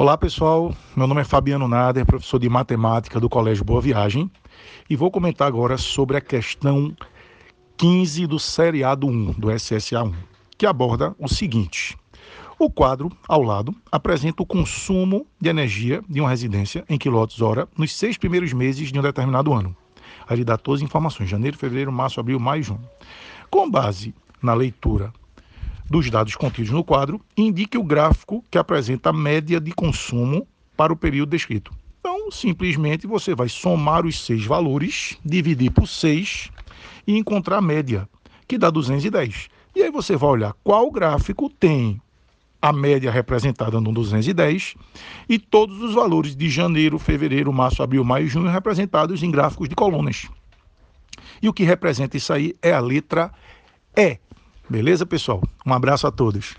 Olá pessoal, meu nome é Fabiano Nader, professor de matemática do Colégio Boa Viagem e vou comentar agora sobre a questão 15 do seriado 1 do SSA 1, que aborda o seguinte: o quadro ao lado apresenta o consumo de energia de uma residência em quilowatts-hora nos seis primeiros meses de um determinado ano. Aí dá todas as informações: janeiro, fevereiro, março, abril, maio e junho. Com base na leitura dos dados contidos no quadro, indique o gráfico que apresenta a média de consumo para o período descrito. Então, simplesmente você vai somar os seis valores, dividir por 6 e encontrar a média, que dá 210. E aí você vai olhar qual gráfico tem a média representada no 210 e todos os valores de janeiro, fevereiro, março, abril, maio e junho representados em gráficos de colunas. E o que representa isso aí é a letra E Beleza, pessoal? Um abraço a todos.